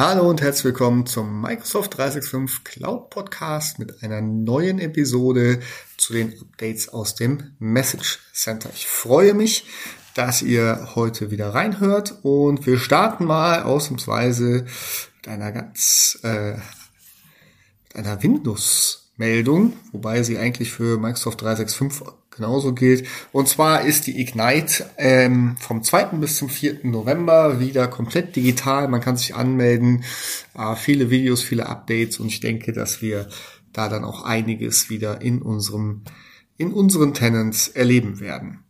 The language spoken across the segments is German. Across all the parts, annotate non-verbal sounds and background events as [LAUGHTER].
Hallo und herzlich willkommen zum Microsoft 365 Cloud Podcast mit einer neuen Episode zu den Updates aus dem Message Center. Ich freue mich, dass ihr heute wieder reinhört und wir starten mal ausnahmsweise mit einer ganz äh, mit einer Windows-Meldung, wobei sie eigentlich für Microsoft 365 genauso gilt. Und zwar ist die Ignite ähm, vom 2. bis zum 4. November wieder komplett digital. Man kann sich anmelden, äh, viele Videos, viele Updates und ich denke, dass wir da dann auch einiges wieder in unserem in unseren Tenants erleben werden.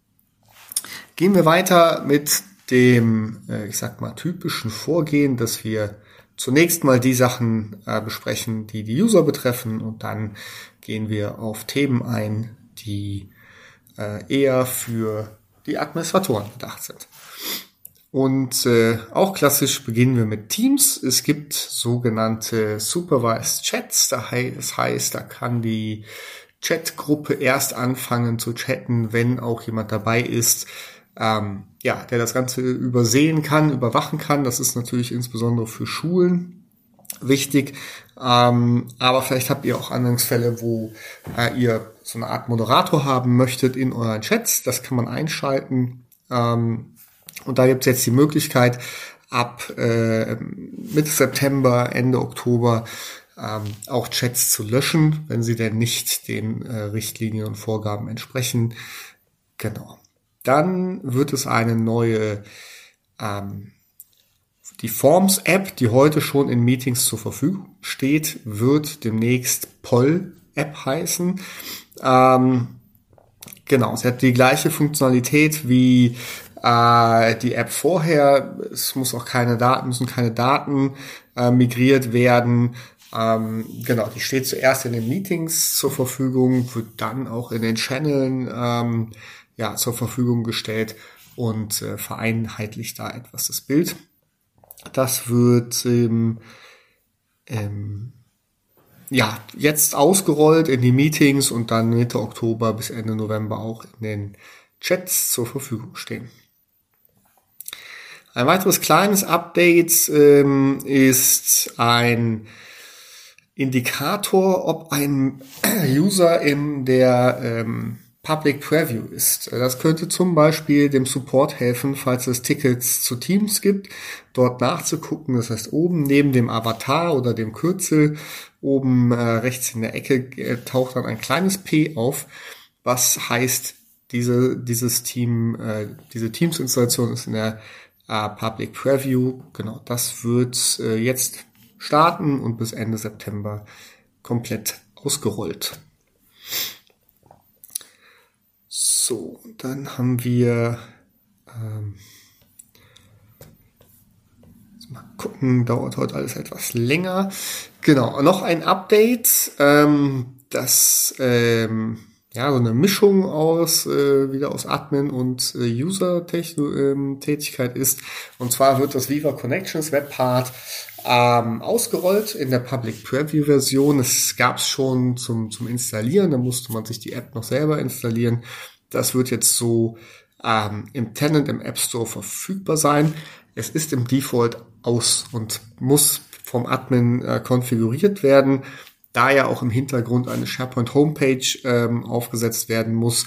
Gehen wir weiter mit dem, äh, ich sag mal, typischen Vorgehen, dass wir zunächst mal die Sachen äh, besprechen, die die User betreffen und dann gehen wir auf Themen ein, die eher für die Administratoren gedacht sind. Und äh, auch klassisch beginnen wir mit Teams. Es gibt sogenannte Supervised Chats. Das heißt, da kann die Chatgruppe erst anfangen zu chatten, wenn auch jemand dabei ist, ähm, ja, der das Ganze übersehen kann, überwachen kann. Das ist natürlich insbesondere für Schulen wichtig. Ähm, aber vielleicht habt ihr auch Anwendungsfälle, wo äh, ihr so eine Art Moderator haben möchtet in euren Chats. Das kann man einschalten. Ähm, und da gibt es jetzt die Möglichkeit, ab äh, Mitte September, Ende Oktober ähm, auch Chats zu löschen, wenn sie denn nicht den äh, Richtlinien und Vorgaben entsprechen. Genau. Dann wird es eine neue ähm, die Forms-App, die heute schon in Meetings zur Verfügung steht, wird demnächst Poll-App heißen. Ähm, genau, sie hat die gleiche Funktionalität wie äh, die App vorher. Es muss auch keine Daten, müssen keine Daten äh, migriert werden. Ähm, genau, die steht zuerst in den Meetings zur Verfügung, wird dann auch in den Channeln ähm, ja, zur Verfügung gestellt und äh, vereinheitlicht da etwas das Bild. Das wird ähm, ähm, ja jetzt ausgerollt in die Meetings und dann Mitte Oktober bis Ende November auch in den Chats zur Verfügung stehen. Ein weiteres kleines Update ähm, ist ein Indikator, ob ein [CLEARS THROAT] User in der ähm, Public Preview ist. Das könnte zum Beispiel dem Support helfen, falls es Tickets zu Teams gibt, dort nachzugucken. Das heißt, oben neben dem Avatar oder dem Kürzel, oben äh, rechts in der Ecke äh, taucht dann ein kleines P auf, was heißt, diese, dieses Team, äh, diese Teams-Installation ist in der äh, Public Preview. Genau, das wird äh, jetzt starten und bis Ende September komplett ausgerollt. So, dann haben wir ähm, mal gucken, dauert heute alles etwas länger. Genau, noch ein Update, ähm, das ähm, ja so eine Mischung aus äh, wieder aus Admin und äh, User-Tätigkeit ähm, ist. Und zwar wird das Viva Connections Webpart ähm, ausgerollt in der Public Preview Version. Es gab es schon zum, zum Installieren, da musste man sich die App noch selber installieren. Das wird jetzt so ähm, im Tenant im App Store verfügbar sein. Es ist im Default aus und muss vom Admin äh, konfiguriert werden, da ja auch im Hintergrund eine SharePoint Homepage ähm, aufgesetzt werden muss.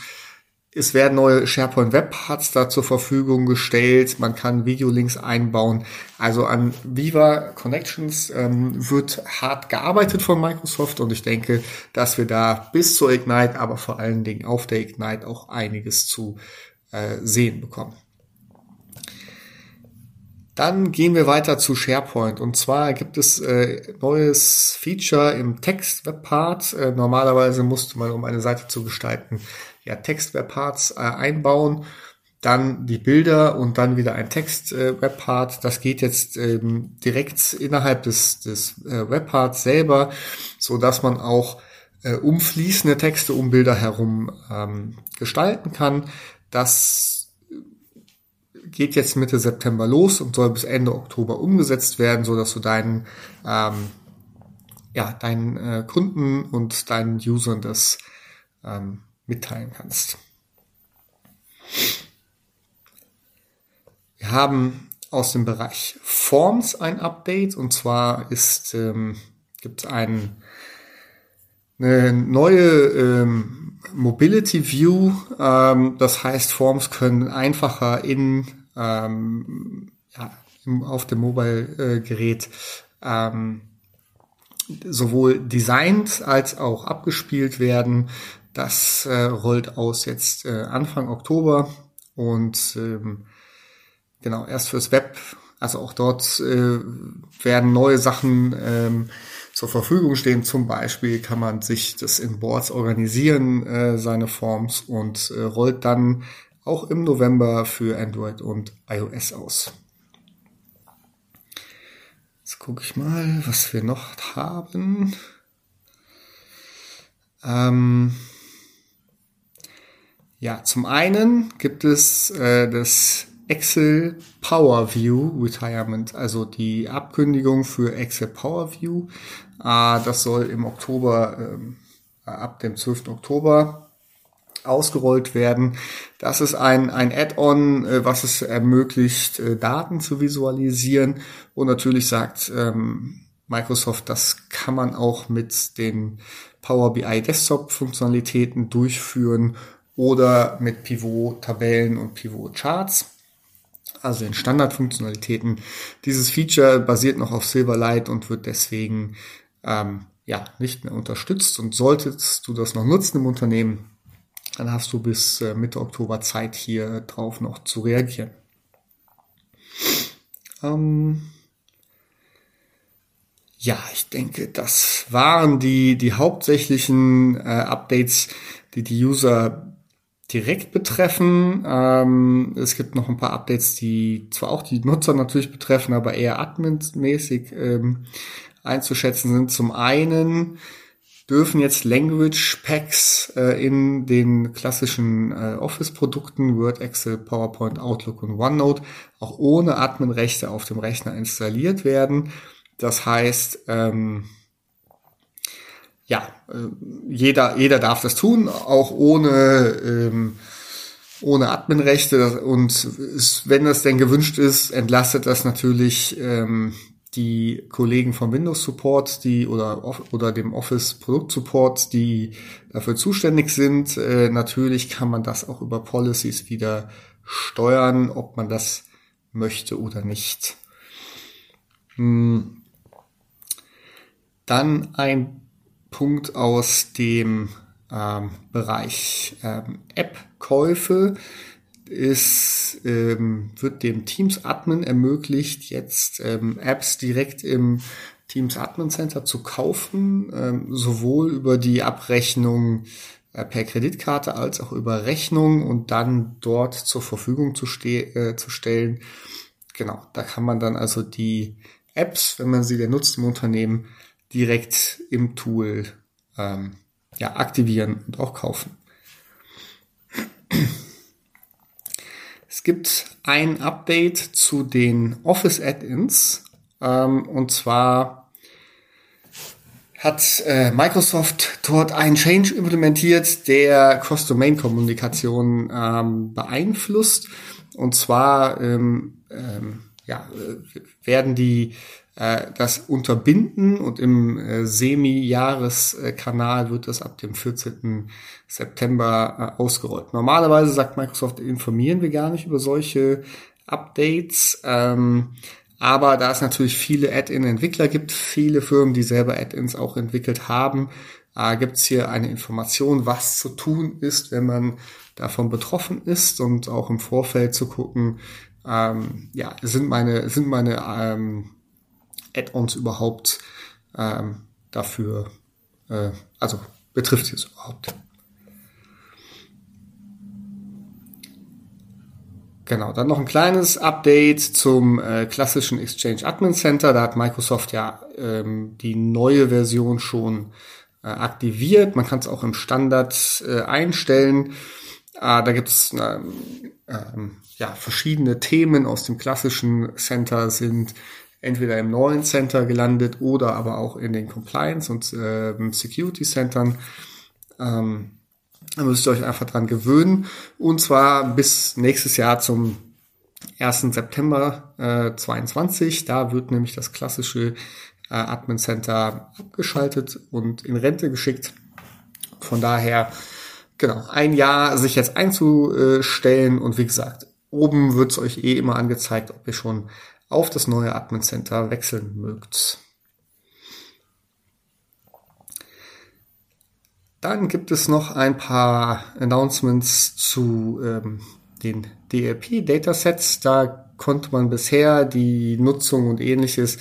Es werden neue SharePoint Webparts da zur Verfügung gestellt. Man kann Videolinks einbauen. Also an Viva Connections ähm, wird hart gearbeitet von Microsoft und ich denke, dass wir da bis zur Ignite, aber vor allen Dingen auf der Ignite auch einiges zu äh, sehen bekommen. Dann gehen wir weiter zu SharePoint. Und zwar gibt es äh, neues Feature im Text-Webpart. Äh, normalerweise musste man, um eine Seite zu gestalten, ja, Text-Webparts äh, einbauen, dann die Bilder und dann wieder ein Text-Webpart. Äh, das geht jetzt ähm, direkt innerhalb des, des äh, Webparts selber, so dass man auch äh, umfließende Texte um Bilder herum ähm, gestalten kann. Das geht jetzt Mitte September los und soll bis Ende Oktober umgesetzt werden, so dass du deinen, ähm, ja, deinen äh, Kunden und deinen Usern das ähm, mitteilen kannst. Wir haben aus dem Bereich Forms ein Update und zwar ist ähm, gibt es ein, eine neue ähm, Mobility View. Ähm, das heißt, Forms können einfacher in ähm, ja, auf dem Mobile-Gerät ähm, sowohl designt als auch abgespielt werden. Das äh, rollt aus jetzt äh, Anfang Oktober und ähm, genau erst fürs Web. Also auch dort äh, werden neue Sachen ähm, zur Verfügung stehen. Zum Beispiel kann man sich das in Boards organisieren, äh, seine Forms und äh, rollt dann auch im November für Android und iOS aus. Jetzt gucke ich mal, was wir noch haben. Ähm ja, zum einen gibt es äh, das Excel Power View Retirement, also die Abkündigung für Excel Power View. Äh, das soll im Oktober, äh, ab dem 12. Oktober ausgerollt werden. Das ist ein, ein Add-on, äh, was es ermöglicht, äh, Daten zu visualisieren. Und natürlich sagt ähm, Microsoft, das kann man auch mit den Power BI Desktop Funktionalitäten durchführen oder mit Pivot Tabellen und Pivot Charts. Also in Standardfunktionalitäten. Dieses Feature basiert noch auf Silverlight und wird deswegen ähm, ja nicht mehr unterstützt. Und solltest du das noch nutzen im Unternehmen, dann hast du bis äh, Mitte Oktober Zeit, hier drauf noch zu reagieren. Ähm ja, ich denke, das waren die, die hauptsächlichen äh, Updates, die die User direkt betreffen. Ähm, es gibt noch ein paar Updates, die zwar auch die Nutzer natürlich betreffen, aber eher adminmäßig ähm, einzuschätzen sind. Zum einen dürfen jetzt Language Packs äh, in den klassischen äh, Office-Produkten Word, Excel, PowerPoint, Outlook und OneNote auch ohne Admin-Rechte auf dem Rechner installiert werden. Das heißt, ähm, ja, äh, jeder, jeder darf das tun, auch ohne, ähm, ohne Adminrechte. Und wenn das denn gewünscht ist, entlastet das natürlich ähm, die Kollegen vom Windows Support, die oder oder dem Office Produkt Support, die dafür zuständig sind. Äh, natürlich kann man das auch über Policies wieder steuern, ob man das möchte oder nicht. Hm. Dann ein Punkt aus dem ähm, Bereich ähm, App-Käufe ist, ähm, wird dem Teams Admin ermöglicht, jetzt ähm, Apps direkt im Teams Admin Center zu kaufen, ähm, sowohl über die Abrechnung äh, per Kreditkarte als auch über Rechnung und dann dort zur Verfügung zu, äh, zu stellen. Genau, da kann man dann also die Apps, wenn man sie denn nutzt im Unternehmen, direkt im Tool ähm, ja, aktivieren und auch kaufen. Es gibt ein Update zu den Office Add-ins ähm, und zwar hat äh, Microsoft dort einen Change implementiert, der Cross-Domain-Kommunikation ähm, beeinflusst. Und zwar ähm, ähm, ja, äh, werden die das unterbinden und im äh, Semi-Jahreskanal wird das ab dem 14. September äh, ausgerollt. Normalerweise sagt Microsoft, informieren wir gar nicht über solche Updates. Ähm, aber da es natürlich viele Add-in-Entwickler gibt, viele Firmen, die selber Add-ins auch entwickelt haben, äh, gibt es hier eine Information, was zu tun ist, wenn man davon betroffen ist und auch im Vorfeld zu gucken, ähm, ja, sind meine, sind meine ähm, Add-ons überhaupt ähm, dafür, äh, also betrifft es überhaupt. Genau, dann noch ein kleines Update zum äh, klassischen Exchange Admin Center. Da hat Microsoft ja ähm, die neue Version schon äh, aktiviert. Man kann es auch im Standard äh, einstellen. Äh, da gibt es ähm, ähm, ja, verschiedene Themen aus dem klassischen Center sind entweder im neuen Center gelandet oder aber auch in den Compliance und äh, Security Centern. Ähm, da müsst ihr euch einfach dran gewöhnen. Und zwar bis nächstes Jahr zum 1. September äh, 22. Da wird nämlich das klassische äh, Admin Center abgeschaltet und in Rente geschickt. Von daher, genau, ein Jahr sich jetzt einzustellen und wie gesagt, oben wird es euch eh immer angezeigt, ob ihr schon auf das neue Admin Center wechseln mögt. Dann gibt es noch ein paar Announcements zu ähm, den DLP-Datasets. Da konnte man bisher die Nutzung und ähnliches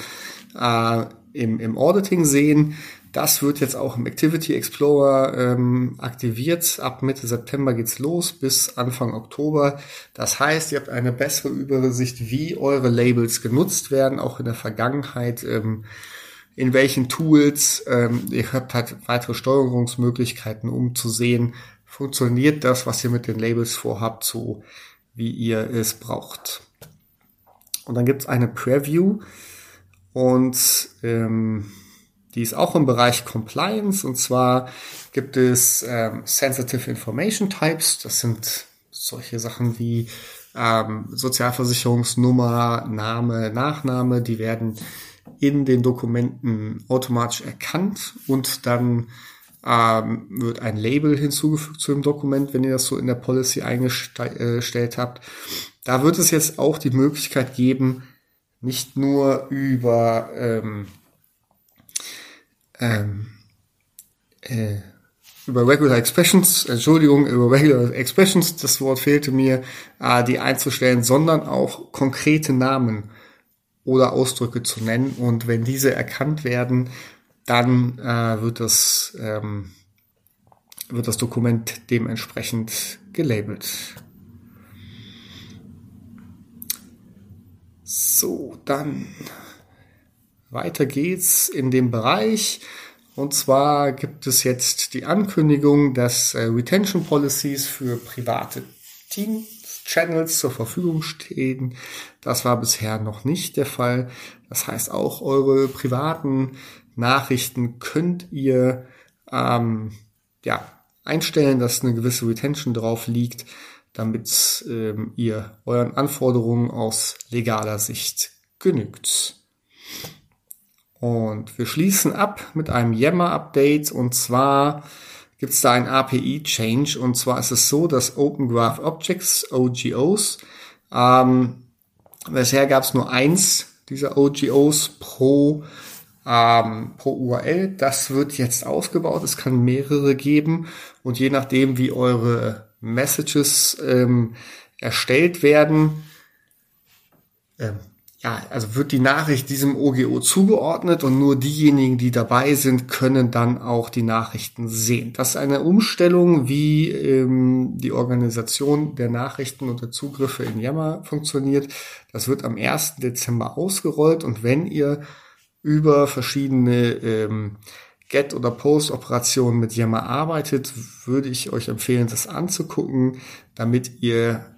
äh, im, im Auditing sehen. Das wird jetzt auch im Activity Explorer ähm, aktiviert. Ab Mitte September geht's los bis Anfang Oktober. Das heißt, ihr habt eine bessere Übersicht, wie eure Labels genutzt werden, auch in der Vergangenheit, ähm, in welchen Tools. Ähm, ihr habt halt weitere Steuerungsmöglichkeiten, um zu sehen, funktioniert das, was ihr mit den Labels vorhabt, so wie ihr es braucht. Und dann gibt's eine Preview und ähm, die ist auch im Bereich Compliance und zwar gibt es ähm, Sensitive Information Types. Das sind solche Sachen wie ähm, Sozialversicherungsnummer, Name, Nachname. Die werden in den Dokumenten automatisch erkannt und dann ähm, wird ein Label hinzugefügt zu dem Dokument, wenn ihr das so in der Policy eingestellt habt. Da wird es jetzt auch die Möglichkeit geben, nicht nur über ähm, ähm, äh, über Regular Expressions, Entschuldigung, über Regular Expressions, das Wort fehlte mir, äh, die einzustellen, sondern auch konkrete Namen oder Ausdrücke zu nennen. Und wenn diese erkannt werden, dann äh, wird das ähm, wird das Dokument dementsprechend gelabelt. So, dann weiter geht's in dem Bereich. Und zwar gibt es jetzt die Ankündigung, dass äh, Retention Policies für private Team Channels zur Verfügung stehen. Das war bisher noch nicht der Fall. Das heißt, auch eure privaten Nachrichten könnt ihr ähm, ja, einstellen, dass eine gewisse Retention drauf liegt, damit ähm, ihr euren Anforderungen aus legaler Sicht genügt. Und wir schließen ab mit einem Yammer-Update und zwar gibt es da ein API-Change und zwar ist es so, dass Open Graph Objects, OGOs, ähm, bisher gab es nur eins dieser OGOs pro ähm, pro URL. Das wird jetzt ausgebaut. Es kann mehrere geben und je nachdem, wie eure Messages ähm, erstellt werden, ähm, ja, also wird die Nachricht diesem OGO zugeordnet und nur diejenigen, die dabei sind, können dann auch die Nachrichten sehen. Das ist eine Umstellung, wie ähm, die Organisation der Nachrichten und der Zugriffe in Yammer funktioniert. Das wird am 1. Dezember ausgerollt und wenn ihr über verschiedene ähm, Get- oder Post-Operationen mit Yammer arbeitet, würde ich euch empfehlen, das anzugucken, damit ihr